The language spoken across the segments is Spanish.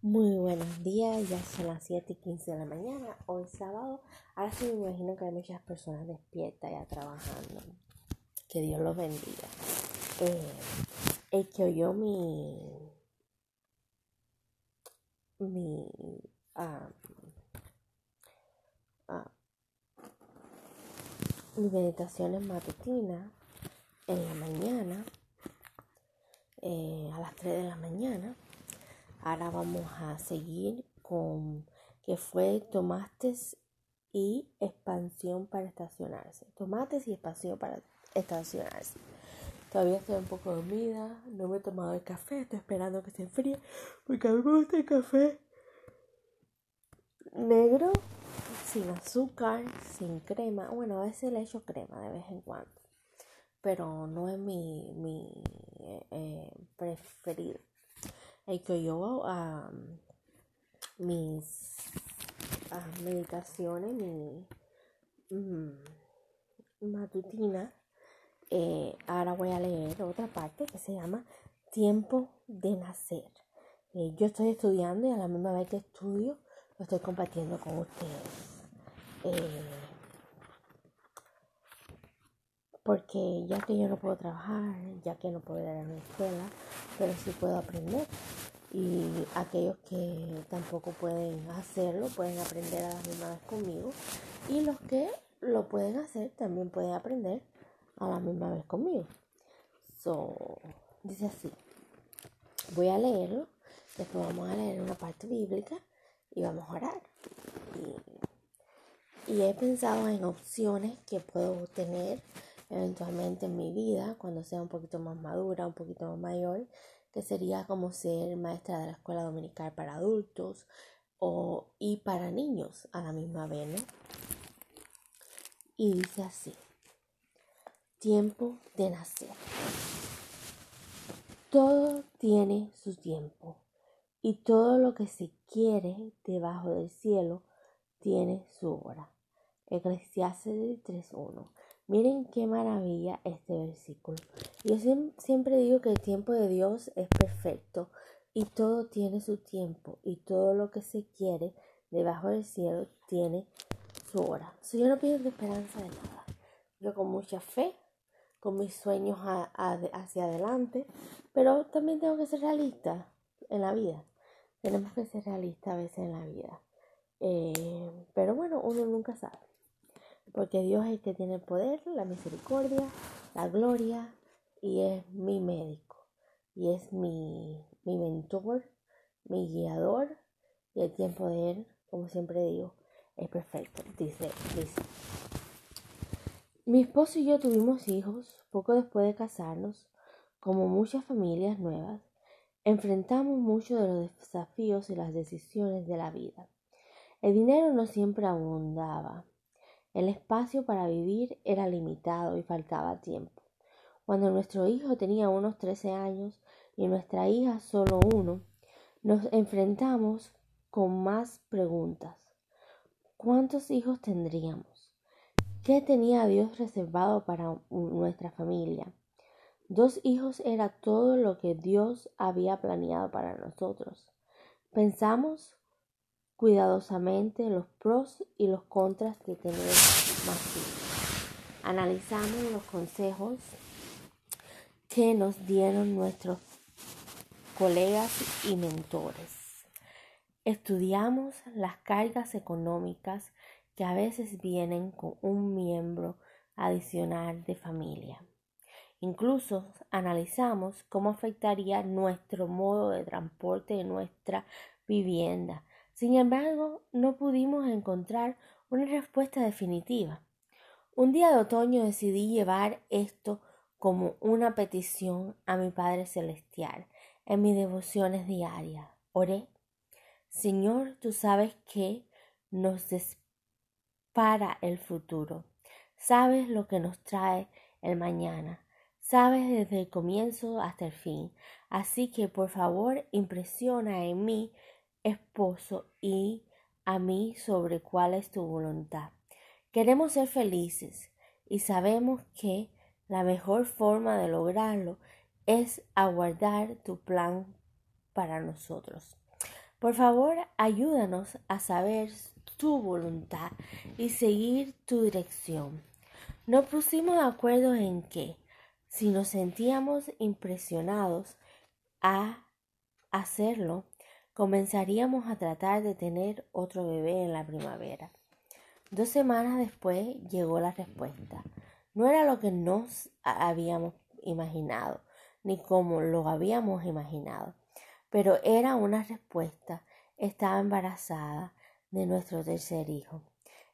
Muy buenos días, ya son las 7 y 15 de la mañana, hoy sábado. Ahora sí me imagino que hay muchas personas despiertas ya trabajando. Que Dios los bendiga. Eh, que oyó mi. mi. ah, ah, mis meditaciones matutinas en la mañana, eh, a las 3 de la mañana. Ahora vamos a seguir con que fue tomates y expansión para estacionarse. Tomates y expansión para estacionarse. Todavía estoy un poco dormida, no me he tomado el café, estoy esperando que se enfríe porque a mí me gusta el café negro, sin azúcar, sin crema. Bueno, a veces le echo crema de vez en cuando, pero no es mi, mi eh, eh, preferido. El que yo a mis ah, meditaciones, mi matutina, eh, ahora voy a leer otra parte que se llama Tiempo de Nacer. Eh, yo estoy estudiando y a la misma vez que estudio lo estoy compartiendo con ustedes. Eh, porque ya que yo no puedo trabajar, ya que no puedo ir a la escuela, pero sí puedo aprender. Y aquellos que tampoco pueden hacerlo, pueden aprender a la misma vez conmigo. Y los que lo pueden hacer, también pueden aprender a la misma vez conmigo. So, dice así. Voy a leerlo, después vamos a leer una parte bíblica y vamos a orar. Y he pensado en opciones que puedo tener eventualmente en mi vida cuando sea un poquito más madura, un poquito más mayor, que sería como ser maestra de la escuela dominical para adultos o, y para niños a la misma vez, ¿no? Y dice así, tiempo de nacer. Todo tiene su tiempo y todo lo que se quiere debajo del cielo tiene su hora. Eclesiastes 3.1 Miren qué maravilla este versículo. Yo siempre digo que el tiempo de Dios es perfecto y todo tiene su tiempo y todo lo que se quiere debajo del cielo tiene su hora. yo no pierdo esperanza de nada. Yo con mucha fe, con mis sueños hacia adelante, pero también tengo que ser realista en la vida. Tenemos que ser realistas a veces en la vida. Eh, pero bueno, uno nunca sabe porque Dios es el que tiene el poder, la misericordia, la gloria y es mi médico y es mi, mi mentor, mi guiador y el tiempo de Él, como siempre digo, es perfecto. Dice, dice. Mi esposo y yo tuvimos hijos poco después de casarnos, como muchas familias nuevas. Enfrentamos muchos de los desafíos y las decisiones de la vida. El dinero no siempre abundaba el espacio para vivir era limitado y faltaba tiempo. Cuando nuestro hijo tenía unos 13 años y nuestra hija solo uno, nos enfrentamos con más preguntas. ¿Cuántos hijos tendríamos? ¿Qué tenía Dios reservado para nuestra familia? Dos hijos era todo lo que Dios había planeado para nosotros. Pensamos cuidadosamente los pros y los contras de tener más hijos. Analizamos los consejos que nos dieron nuestros colegas y mentores. Estudiamos las cargas económicas que a veces vienen con un miembro adicional de familia. Incluso analizamos cómo afectaría nuestro modo de transporte de nuestra vivienda sin embargo, no pudimos encontrar una respuesta definitiva. Un día de otoño decidí llevar esto como una petición a mi Padre Celestial en mis devociones diarias. Oré, Señor, tú sabes que nos dispara el futuro, sabes lo que nos trae el mañana, sabes desde el comienzo hasta el fin, así que por favor impresiona en mí esposo y a mí sobre cuál es tu voluntad. Queremos ser felices y sabemos que la mejor forma de lograrlo es aguardar tu plan para nosotros. Por favor, ayúdanos a saber tu voluntad y seguir tu dirección. Nos pusimos de acuerdo en que, si nos sentíamos impresionados a hacerlo, comenzaríamos a tratar de tener otro bebé en la primavera. Dos semanas después llegó la respuesta. No era lo que nos habíamos imaginado, ni como lo habíamos imaginado, pero era una respuesta. Estaba embarazada de nuestro tercer hijo.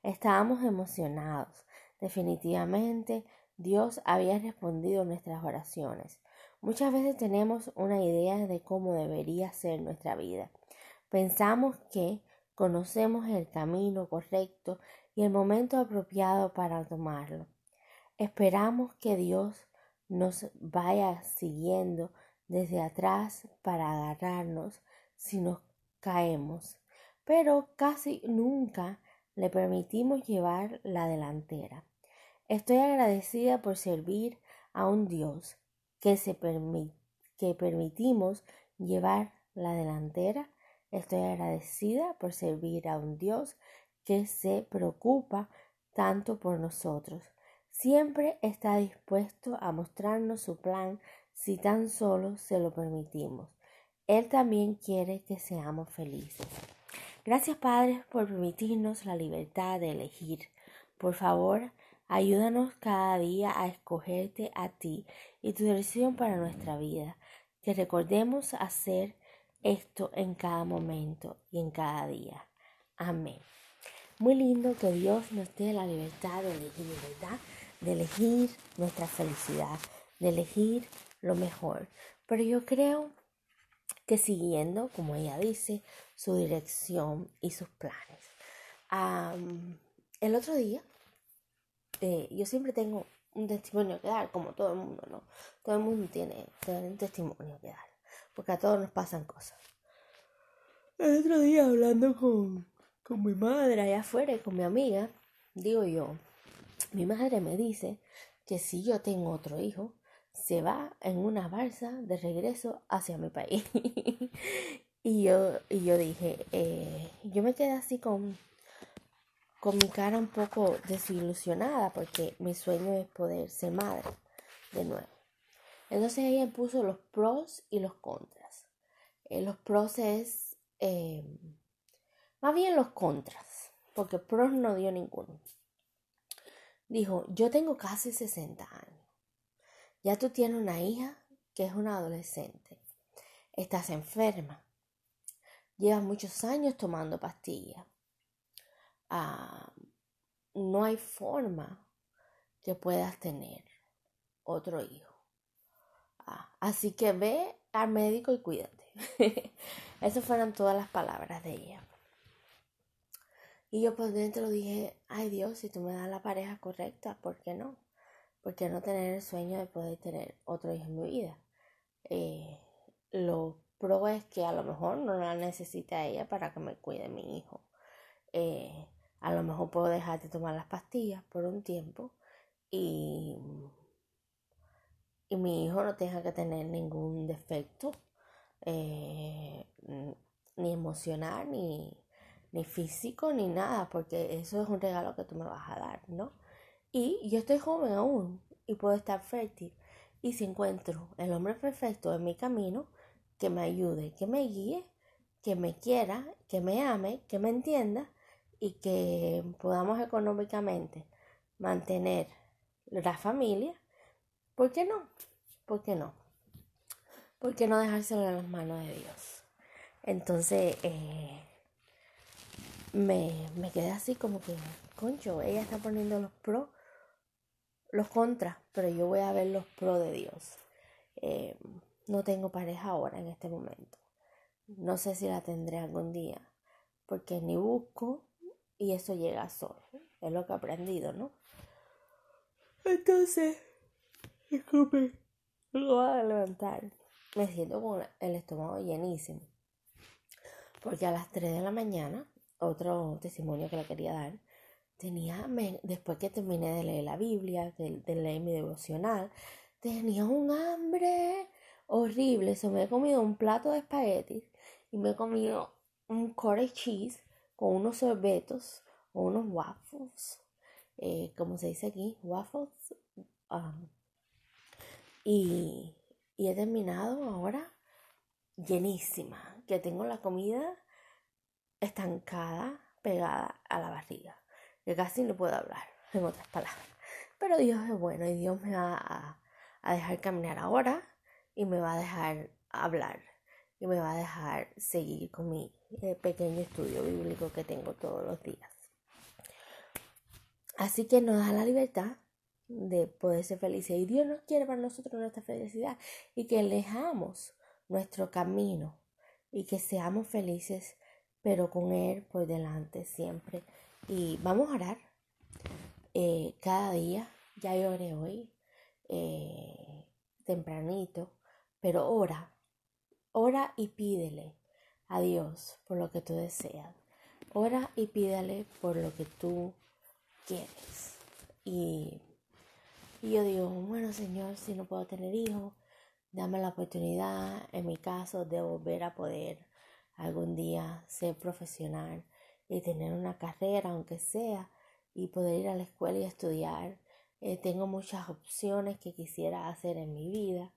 Estábamos emocionados. Definitivamente Dios había respondido nuestras oraciones. Muchas veces tenemos una idea de cómo debería ser nuestra vida. Pensamos que conocemos el camino correcto y el momento apropiado para tomarlo. Esperamos que Dios nos vaya siguiendo desde atrás para agarrarnos si nos caemos, pero casi nunca le permitimos llevar la delantera. Estoy agradecida por servir a un Dios que, se que permitimos llevar la delantera. Estoy agradecida por servir a un Dios que se preocupa tanto por nosotros. Siempre está dispuesto a mostrarnos su plan si tan solo se lo permitimos. Él también quiere que seamos felices. Gracias Padre por permitirnos la libertad de elegir. Por favor, ayúdanos cada día a escogerte a ti y tu dirección para nuestra vida. Que recordemos hacer esto en cada momento y en cada día. Amén. Muy lindo que Dios nos dé la libertad de elegir. De elegir nuestra felicidad, de elegir lo mejor. Pero yo creo que siguiendo, como ella dice, su dirección y sus planes. el otro día, eh, yo siempre tengo un testimonio que dar, como todo el mundo, ¿no? Todo el mundo tiene, tiene un testimonio que dar, porque a todos nos pasan cosas. El otro día hablando con, con mi madre allá afuera y con mi amiga, digo yo, mi madre me dice que si yo tengo otro hijo, se va en una balsa de regreso hacia mi país. y, yo, y yo dije, eh, yo me quedé así con, con mi cara un poco desilusionada porque mi sueño es poder ser madre de nuevo. Entonces ella puso los pros y los contras. Eh, los pros es eh, más bien los contras, porque pros no dio ninguno. Dijo, yo tengo casi 60 años. Ya tú tienes una hija que es una adolescente. Estás enferma. Llevas muchos años tomando pastillas. Ah, no hay forma que puedas tener otro hijo. Ah, así que ve al médico y cuídate. Esas fueron todas las palabras de ella. Y yo por dentro dije, ay Dios, si tú me das la pareja correcta, ¿por qué no? ¿Por qué no tener el sueño de poder tener otro hijo en mi vida? Eh, lo pro es que a lo mejor no la necesita ella para que me cuide mi hijo. Eh, a lo mejor puedo dejar de tomar las pastillas por un tiempo y, y mi hijo no tenga que tener ningún defecto, eh, ni emocional, ni, ni físico, ni nada, porque eso es un regalo que tú me vas a dar, ¿no? Y yo estoy joven aún y puedo estar fértil. Y si encuentro el hombre perfecto en mi camino, que me ayude, que me guíe, que me quiera, que me ame, que me entienda y que podamos económicamente mantener la familia, ¿por qué no? ¿Por qué no? ¿Por qué no dejárselo en las manos de Dios? Entonces, eh, me, me quedé así como que, concho, ella está poniendo los pros los contras, pero yo voy a ver los pros de Dios. Eh, no tengo pareja ahora en este momento. No sé si la tendré algún día, porque ni busco y eso llega solo. Es lo que he aprendido, ¿no? Entonces, disculpe, lo voy a levantar. Me siento con el estómago llenísimo. Porque a las 3 de la mañana, otro testimonio que le quería dar, tenía, después que terminé de leer la Biblia, de, leer mi devocional, tenía un hambre horrible. Se me he comido un plato de espaguetis y me he comido un cottage cheese con unos sorbetos o unos waffles, eh, como se dice aquí, waffles. Um, y, y he terminado ahora llenísima, que tengo la comida estancada, pegada a la barriga, que casi no puedo hablar, en otras palabras. Pero Dios es bueno y Dios me va a, a dejar caminar ahora y me va a dejar hablar y me va a dejar seguir con mi eh, pequeño estudio bíblico que tengo todos los días. Así que nos da la libertad de poder ser felices y Dios nos quiere para nosotros nuestra felicidad y que alejamos nuestro camino y que seamos felices pero con Él por delante siempre. Y vamos a orar eh, cada día. Ya lloré hoy, eh, tempranito, pero ora, ora y pídele a Dios por lo que tú deseas. Ora y pídele por lo que tú quieres. Y, y yo digo, bueno Señor, si no puedo tener hijos, dame la oportunidad, en mi caso, de volver a poder algún día ser profesional y tener una carrera, aunque sea, y poder ir a la escuela y estudiar. Eh, tengo muchas opciones que quisiera hacer en mi vida,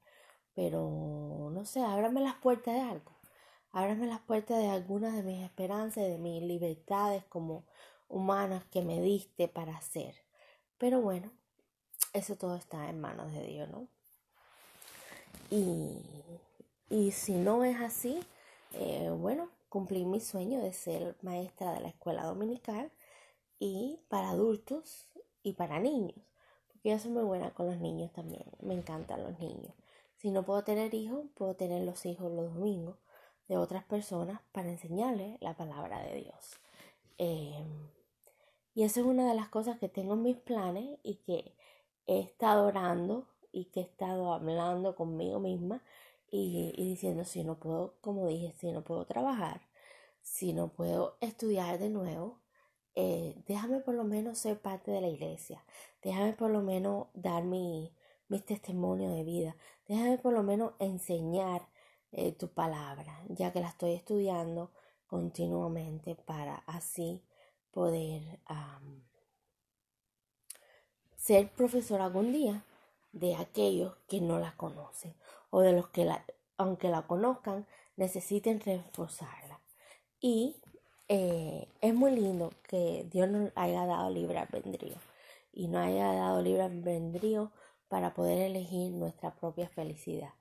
pero no sé, ábrame las puertas de algo. Ábrame las puertas de algunas de mis esperanzas, de mis libertades como humanas que me diste para hacer. Pero bueno, eso todo está en manos de Dios, ¿no? Y, y si no es así, eh, bueno, cumplí mi sueño de ser maestra de la escuela dominical y para adultos y para niños, porque yo soy muy buena con los niños también, me encantan los niños. Si no puedo tener hijos, puedo tener los hijos los domingos de otras personas para enseñarles la palabra de Dios. Eh, y eso es una de las cosas que tengo en mis planes y que he estado orando y que he estado hablando conmigo misma y, diciendo si no puedo, como dije, si no puedo trabajar, si no puedo estudiar de nuevo, eh, déjame por lo menos ser parte de la iglesia, déjame por lo menos dar mi, mi testimonio de vida, déjame por lo menos enseñar eh, tu palabra, ya que la estoy estudiando continuamente para así poder ser profesor algún día de aquellos que no la conocen o de los que, la, aunque la conozcan, necesiten reforzarla. Y eh, es muy lindo que Dios nos haya dado libre albedrío y nos haya dado libre albedrío para poder elegir nuestra propia felicidad.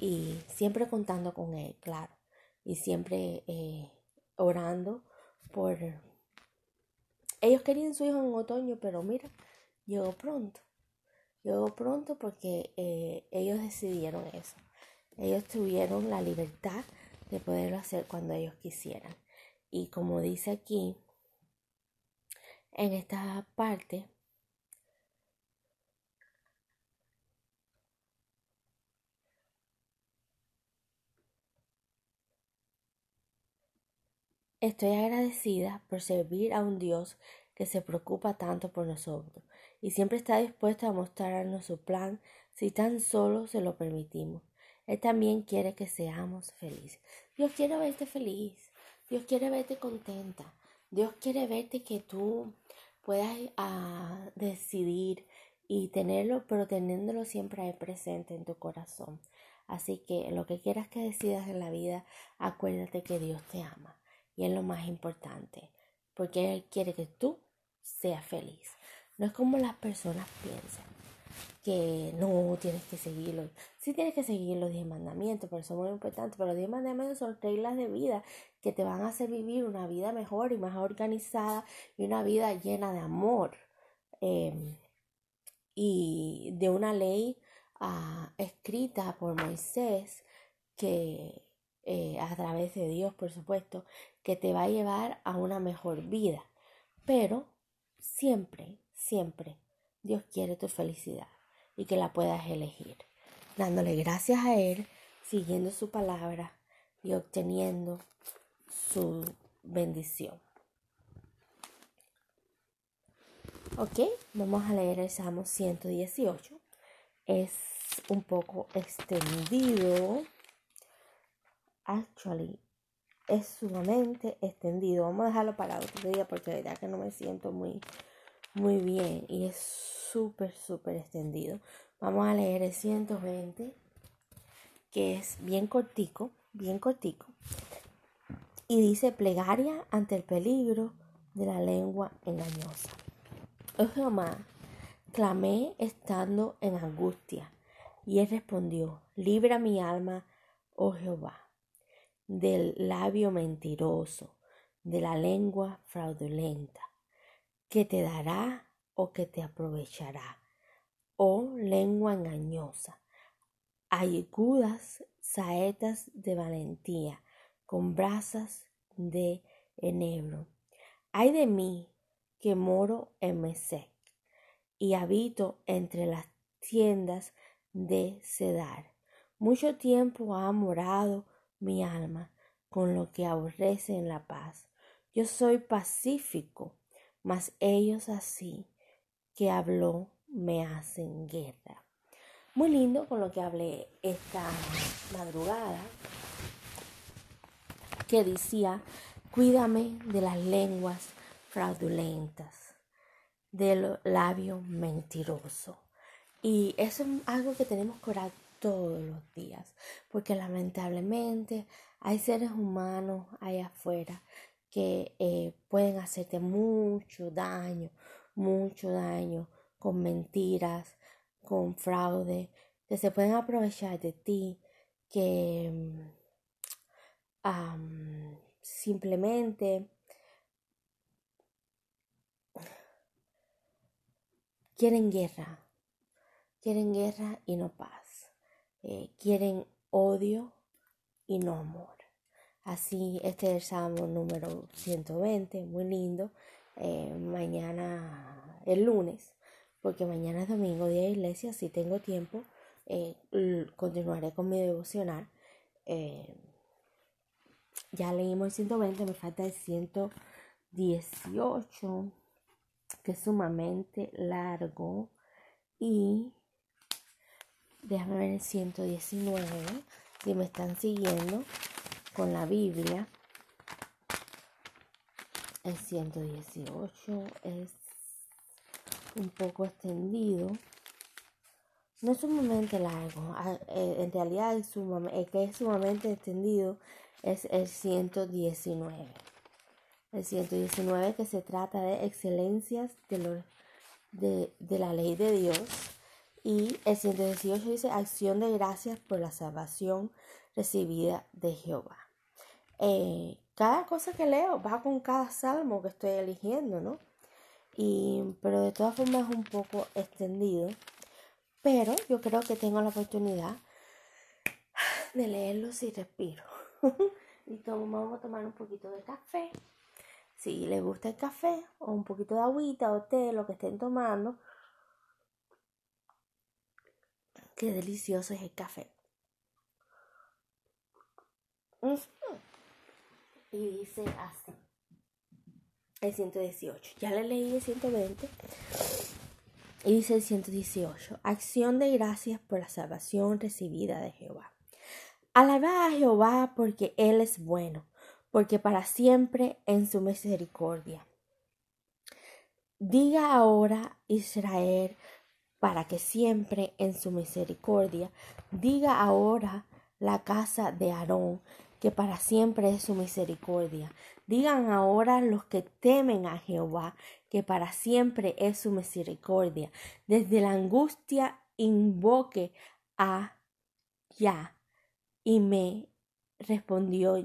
Y siempre contando con Él, claro. Y siempre eh, orando por... Ellos querían su hijo en otoño, pero mira, llegó pronto. Llegó pronto porque eh, ellos decidieron eso. Ellos tuvieron la libertad de poderlo hacer cuando ellos quisieran. Y como dice aquí, en esta parte, Estoy agradecida por servir a un Dios que se preocupa tanto por nosotros y siempre está dispuesto a mostrarnos su plan si tan solo se lo permitimos. Él también quiere que seamos felices. Dios quiere verte feliz. Dios quiere verte contenta. Dios quiere verte que tú puedas ah, decidir y tenerlo, pero teniéndolo siempre ahí presente en tu corazón. Así que lo que quieras que decidas en la vida, acuérdate que Dios te ama. Y es lo más importante, porque Él quiere que tú seas feliz. No es como las personas piensan que no tienes que seguirlo. Sí tienes que seguir los diez mandamientos, pero son muy importantes. Pero los diez mandamientos son reglas de vida que te van a hacer vivir una vida mejor y más organizada y una vida llena de amor. Em, y de una ley ah, escrita por Moisés que eh, a través de Dios, por supuesto, que te va a llevar a una mejor vida. Pero siempre siempre Dios quiere tu felicidad y que la puedas elegir, dándole gracias a Él, siguiendo su palabra y obteniendo su bendición. Ok, vamos a leer el Salmo 118. Es un poco extendido. Actually, es sumamente extendido. Vamos a dejarlo para otro día porque de verdad que no me siento muy, muy bien y es súper, súper extendido. Vamos a leer el 120, que es bien cortico, bien cortico. Y dice plegaria ante el peligro de la lengua engañosa. Oh Jehová, clamé estando en angustia, y él respondió, libra mi alma, oh Jehová del labio mentiroso, de la lengua fraudulenta, que te dará o que te aprovechará, oh lengua engañosa, agudas saetas de valentía, con brasas de enebro. Ay de mí que moro en Mesec y habito entre las tiendas de Cedar. Mucho tiempo ha morado mi alma con lo que aborrece en la paz. Yo soy pacífico, mas ellos así que habló me hacen guerra. Muy lindo con lo que hablé esta madrugada, que decía, cuídame de las lenguas fraudulentas, del labio mentiroso. Y eso es algo que tenemos que todos los días, porque lamentablemente hay seres humanos allá afuera que eh, pueden hacerte mucho daño, mucho daño con mentiras, con fraude, que se pueden aprovechar de ti, que simplemente quieren guerra, quieren guerra y no paz. Eh, quieren odio y no amor. Así, este es el Salmo número 120, muy lindo. Eh, mañana, el lunes, porque mañana es domingo, día de iglesia, si tengo tiempo, eh, continuaré con mi devocional. ya leímos el 120, me falta el 118, que es sumamente largo. Y Déjame ver el 119, si me están siguiendo con la Biblia. El 118 es un poco extendido. No es sumamente largo, eh, en realidad es el que es sumamente extendido es el 119. El 119 que se trata de excelencias de, de, de la ley de Dios y el 118 dice acción de gracias por la salvación recibida de Jehová. Eh, cada cosa que leo va con cada salmo que estoy eligiendo, ¿no? Y, pero de todas formas es un poco extendido. Pero yo creo que tengo la oportunidad de leerlo si respiro. y vamos a tomar un poquito de café. Si les gusta el café o un poquito de agüita o té, lo que estén tomando, Qué delicioso es el café. Y dice así. El 118. Ya le leí el 120. Y dice el 118. Acción de gracias por la salvación recibida de Jehová. Alabad a Jehová porque Él es bueno, porque para siempre en su misericordia. Diga ahora Israel, para que siempre en su misericordia diga ahora la casa de Aarón, que para siempre es su misericordia. Digan ahora los que temen a Jehová, que para siempre es su misericordia. Desde la angustia invoque a Ya, y me respondió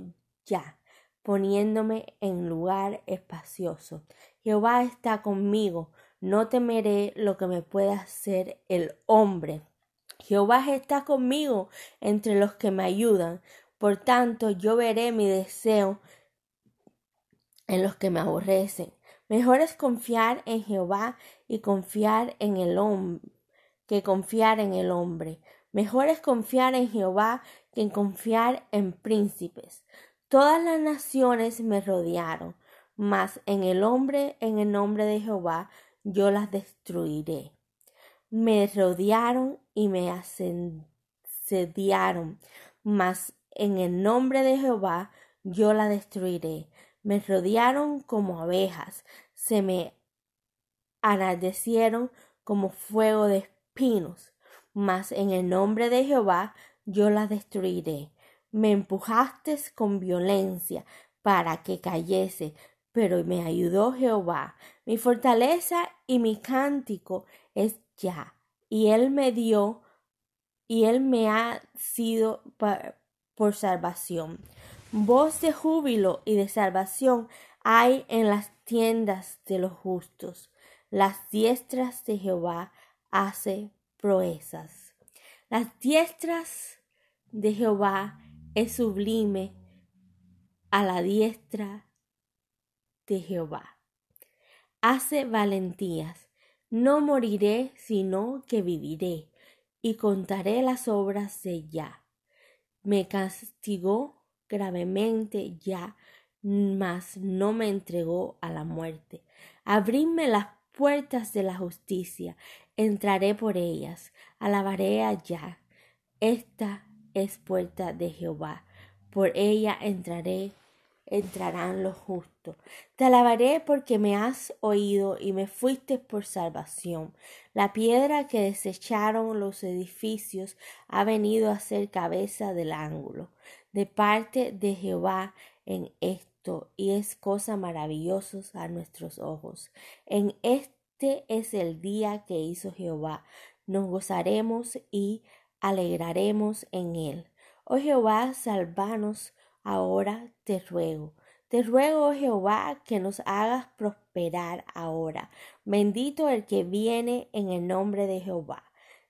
Ya, poniéndome en lugar espacioso. Jehová está conmigo, no temeré lo que me pueda hacer el hombre. Jehová está conmigo entre los que me ayudan. Por tanto, yo veré mi deseo en los que me aborrecen. Mejor es confiar en Jehová y confiar en el hombre que confiar en el hombre. Mejor es confiar en Jehová que confiar en príncipes. Todas las naciones me rodearon, mas en el hombre, en el nombre de Jehová, yo las destruiré. Me rodearon y me asediaron, mas en el nombre de Jehová yo la destruiré. Me rodearon como abejas, se me anardecieron como fuego de espinos, mas en el nombre de Jehová yo la destruiré. Me empujaste con violencia para que cayese, pero me ayudó Jehová. Mi fortaleza y mi cántico es ya, y él me dio, y él me ha sido por salvación. Voz de júbilo y de salvación hay en las tiendas de los justos. Las diestras de Jehová hace proezas. Las diestras de Jehová es sublime a la diestra de Jehová. Hace valentías. No moriré, sino que viviré, y contaré las obras de ya. Me castigó gravemente ya, mas no me entregó a la muerte. Abridme las puertas de la justicia, entraré por ellas, alabaré allá. Esta es puerta de Jehová, por ella entraré entrarán los justos. Te alabaré porque me has oído y me fuiste por salvación. La piedra que desecharon los edificios ha venido a ser cabeza del ángulo. De parte de Jehová en esto, y es cosa maravillosa a nuestros ojos. En este es el día que hizo Jehová. Nos gozaremos y alegraremos en él. Oh Jehová, salvanos ahora te ruego. Te ruego, oh Jehová, que nos hagas prosperar ahora. Bendito el que viene en el nombre de Jehová.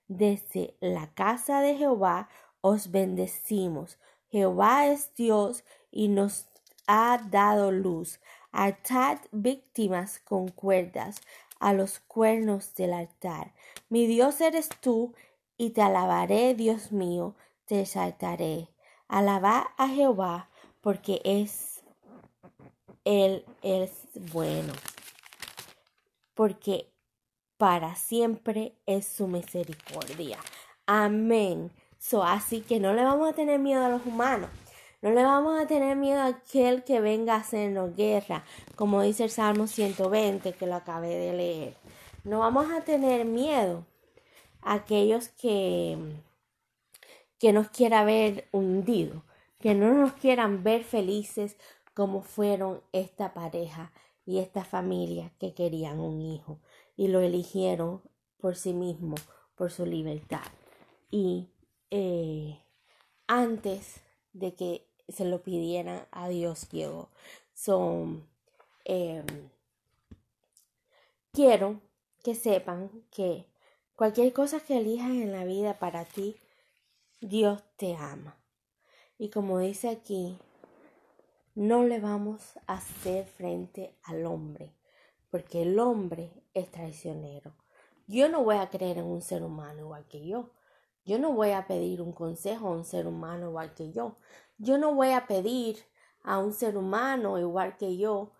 Desde la casa de Jehová os bendecimos. Jehová es Dios y nos ha dado luz. Atad víctimas con cuerdas a los cuernos del altar. Mi Dios eres tú, y te alabaré, Dios mío, te exaltaré. Alabá a Jehová, porque es Él es bueno. Porque para siempre es su misericordia. Amén. So, así que no le vamos a tener miedo a los humanos. No le vamos a tener miedo a aquel que venga a hacernos guerra, como dice el Salmo 120 que lo acabé de leer. No vamos a tener miedo a aquellos que que nos quiera ver hundido, que no nos quieran ver felices como fueron esta pareja y esta familia que querían un hijo y lo eligieron por sí mismo, por su libertad. Y eh, antes de que se lo pidieran a Dios llegó. Son, em, quiero que sepan que cualquier cosa que elijas en la vida para ti, Dios te ama. Y como dice aquí, no le vamos a hacer frente al hombre, porque el hombre es traicionero. Yo no voy a creer en un ser humano igual que yo. Yo no voy a pedir un consejo a un ser humano igual que yo. Yo no voy a pedir a un ser humano igual que yo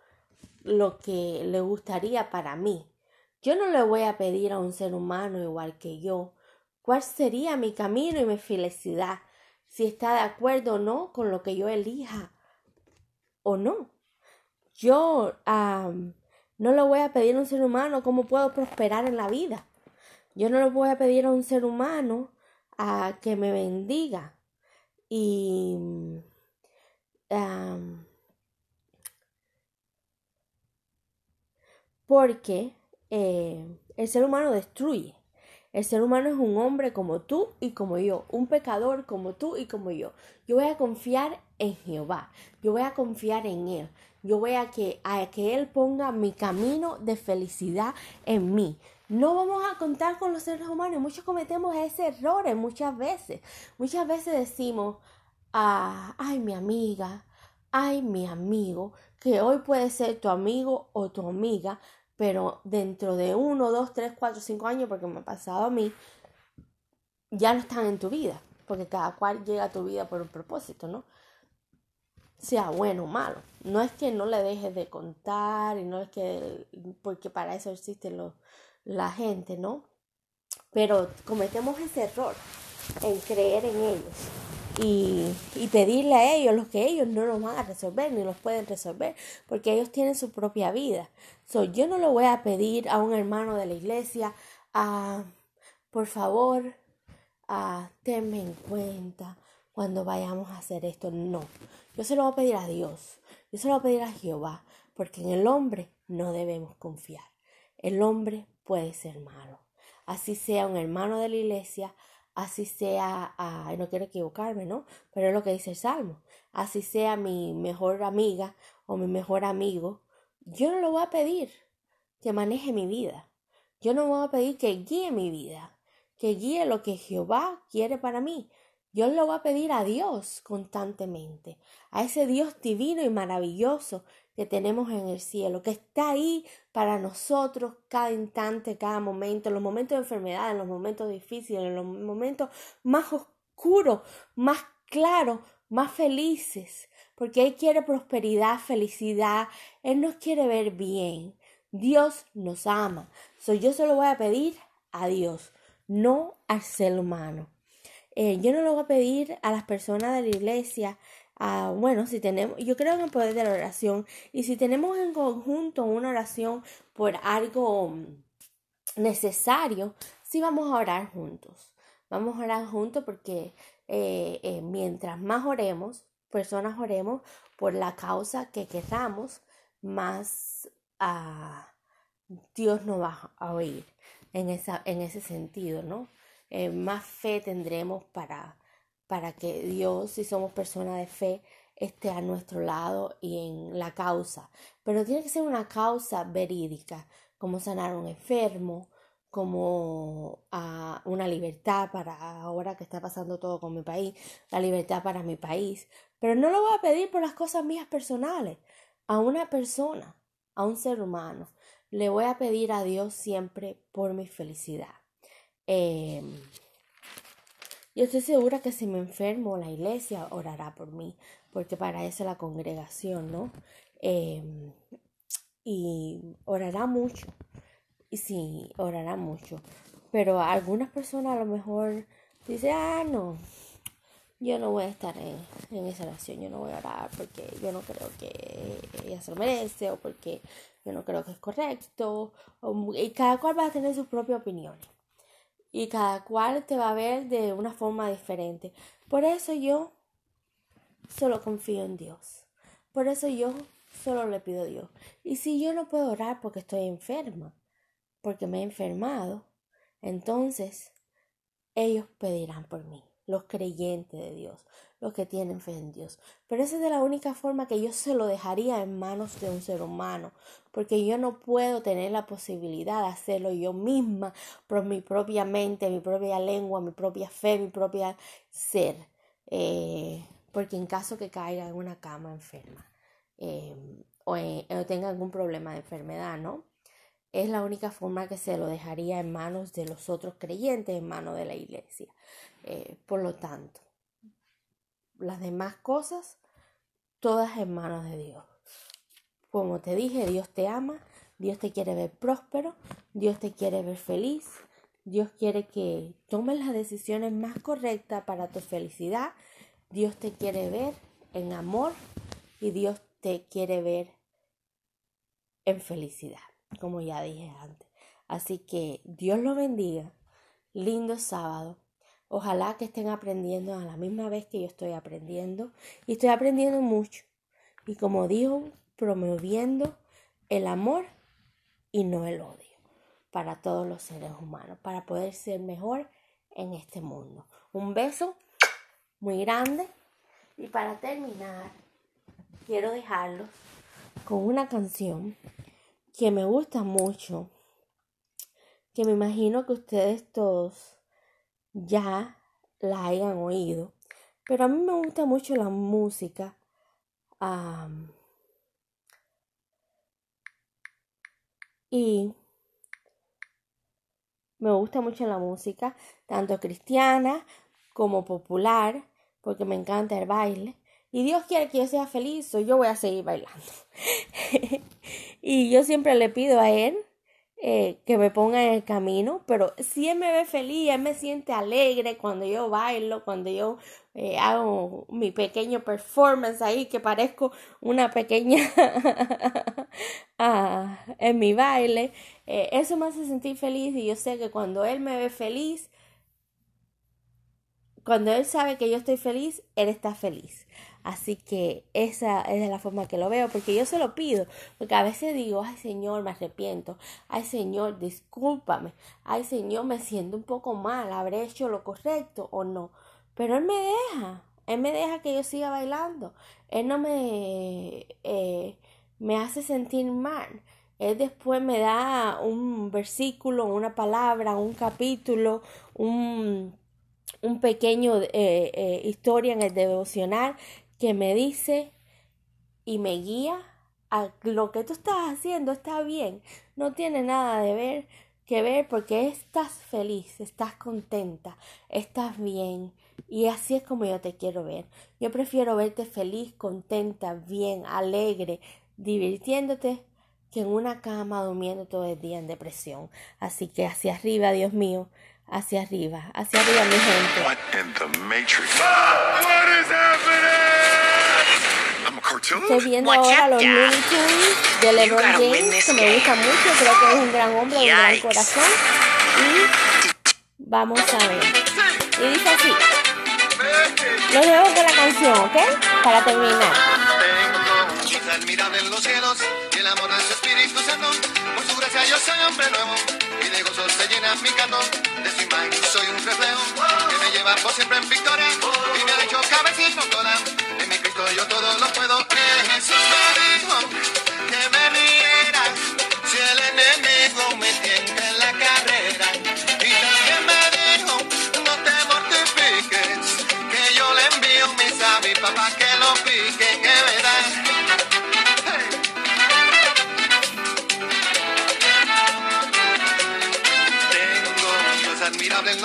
lo que le gustaría para mí. Yo no le voy a pedir a un ser humano igual que yo cuál sería mi camino y mi felicidad, si está de acuerdo o no con lo que yo elija o no. Yo no le voy a pedir a un ser humano cómo puedo prosperar en la vida. Yo no le voy a pedir a un ser humano a que me bendiga. Y porque eh, el ser humano destruye. El ser humano es un hombre como tú y como yo, un pecador como tú y como yo. Yo voy a confiar en Jehová, yo voy a confiar en Él, yo voy a que, a que Él ponga mi camino de felicidad en mí. No vamos a contar con los seres humanos, muchos cometemos ese error muchas veces. Muchas veces decimos, ah, ay mi amiga, ay mi amigo, que hoy puede ser tu amigo o tu amiga, pero dentro de uno, dos, tres, cuatro, cinco años, porque me ha pasado a mí, ya no están en tu vida, porque cada cual llega a tu vida por un propósito, ¿no? Sea bueno o malo. No es que no le dejes de contar, y no es que, porque para eso existe la gente, ¿no? Pero cometemos ese error en creer en ellos. Y, y, pedirle a ellos lo que ellos no nos van a resolver ni los pueden resolver porque ellos tienen su propia vida. So, yo no le voy a pedir a un hermano de la iglesia, a, por favor, a, tenme en cuenta cuando vayamos a hacer esto. No, yo se lo voy a pedir a Dios, yo se lo voy a pedir a Jehová, porque en el hombre no debemos confiar. El hombre puede ser malo. Así sea un hermano de la iglesia, así sea, no quiero equivocarme, ¿no? Pero es lo que dice el Salmo. Así sea mi mejor amiga o mi mejor amigo, yo no lo voy a pedir que maneje mi vida. Yo no voy a pedir que guíe mi vida, que guíe lo que Jehová quiere para mí. Yo lo voy a pedir a Dios constantemente, a ese Dios divino y maravilloso que tenemos en el cielo, que está ahí para nosotros cada instante, cada momento, en los momentos de enfermedad, en los momentos difíciles, en los momentos más oscuros, más claros, más felices, porque Él quiere prosperidad, felicidad, Él nos quiere ver bien. Dios nos ama. So, yo se lo voy a pedir a Dios, no al ser humano. Eh, yo no lo voy a pedir a las personas de la iglesia. bueno, si tenemos, yo creo en el poder de la oración. Y si tenemos en conjunto una oración por algo mm, necesario, sí vamos a orar juntos. Vamos a orar juntos porque eh, eh, mientras más oremos, personas oremos por la causa que queramos, más ah, Dios nos va a oír en, esa, en ese sentido, ¿no? Eh, más fe tendremos para, para que Dios, si somos personas de fe, esté a nuestro lado y en la causa. Pero tiene que ser una causa verídica, como sanar a un enfermo, como a una libertad para ahora que está pasando todo con mi país, la libertad para mi país. Pero no lo voy a pedir por las cosas mías personales, a una persona, a un ser humano. Le voy a pedir a Dios siempre por mi felicidad. Eh, yo estoy segura que si me enfermo, la iglesia orará por mí, porque para eso es la congregación, ¿no? Em, y orará mucho, y sí, orará mucho. Pero algunas personas a lo mejor dicen, ah, no, yo no voy a estar en, en, esa oración, yo no voy a orar porque yo no creo que ella se lo merece o porque yo no creo que es correcto. y cada cual va a tener sus propias opiniones y cada cual te va a ver de una forma diferente. Por eso yo solo confío en Dios. Por eso yo solo le pido a Dios. Y si yo no puedo orar porque estoy enferma, porque me he enfermado, entonces ellos pedirán por mí, los creyentes de Dios, los que tienen fe en Dios. Pero esa es de la única forma que yo se lo dejaría en manos de un ser humano, porque yo no puedo tener la posibilidad de hacerlo yo misma por mi propia mente, mi propia lengua, mi propia fe, mi propia ser. Eh, porque en caso que caiga en una cama enferma eh, o, o tenga algún problema de enfermedad, ¿no? Es la única forma que se lo dejaría en manos de los otros creyentes, en manos de la iglesia. Eh, por lo tanto, las demás cosas, todas en manos de Dios. Como te dije, Dios te ama, Dios te quiere ver próspero, Dios te quiere ver feliz, Dios quiere que tomes las decisiones más correctas para tu felicidad, Dios te quiere ver en amor y Dios te quiere ver en felicidad, como ya dije antes. Así que Dios lo bendiga. Lindo sábado. Ojalá que estén aprendiendo a la misma vez que yo estoy aprendiendo. Y estoy aprendiendo mucho. Y como digo, promoviendo el amor y no el odio para todos los seres humanos, para poder ser mejor en este mundo. Un beso muy grande. Y para terminar, quiero dejarlos con una canción que me gusta mucho, que me imagino que ustedes todos ya la hayan oído. Pero a mí me gusta mucho la música. y me gusta mucho la música, tanto cristiana como popular, porque me encanta el baile. Y Dios quiere que yo sea feliz, o yo voy a seguir bailando. y yo siempre le pido a Él eh, que me ponga en el camino, pero si él me ve feliz, él me siente alegre cuando yo bailo, cuando yo eh, hago mi pequeño performance ahí, que parezco una pequeña ah, en mi baile, eh, eso me hace sentir feliz y yo sé que cuando él me ve feliz, cuando él sabe que yo estoy feliz, él está feliz. Así que esa es la forma que lo veo, porque yo se lo pido, porque a veces digo, ay Señor, me arrepiento, ay Señor, discúlpame, ay Señor, me siento un poco mal, habré hecho lo correcto o no, pero Él me deja, Él me deja que yo siga bailando, Él no me, eh, me hace sentir mal. Él después me da un versículo, una palabra, un capítulo, un, un pequeño eh, eh, historia en el devocional que me dice y me guía a lo que tú estás haciendo está bien, no tiene nada de ver que ver porque estás feliz, estás contenta, estás bien y así es como yo te quiero ver. Yo prefiero verte feliz, contenta, bien, alegre, divirtiéndote que en una cama durmiendo todo el día en depresión. Así que hacia arriba, Dios mío, hacia arriba, hacia arriba mi gente. Estoy viendo ahora los Looney Tunes de LeBron James, que me gusta mucho, creo que es un gran hombre, un gran corazón. Y vamos a ver. Y dice así. Lo dejo con la canción, ¿ok? Para terminar. Tengo en los cielos y el amor de su Espíritu Santo. Yo soy hombre nuevo y de gozo se llena mi canto. De su imagen soy un reflejo que me lleva por siempre en victoria y me ha hecho cabecito toda yo todo lo puedo. Jesús me dijo que me riera si el enemigo me tienta en la carrera. Y también me dijo, no te mortifiques, que yo le envío mis avis papá que lo pique,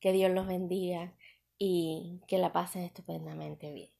que Dios los bendiga y que la pasen estupendamente bien.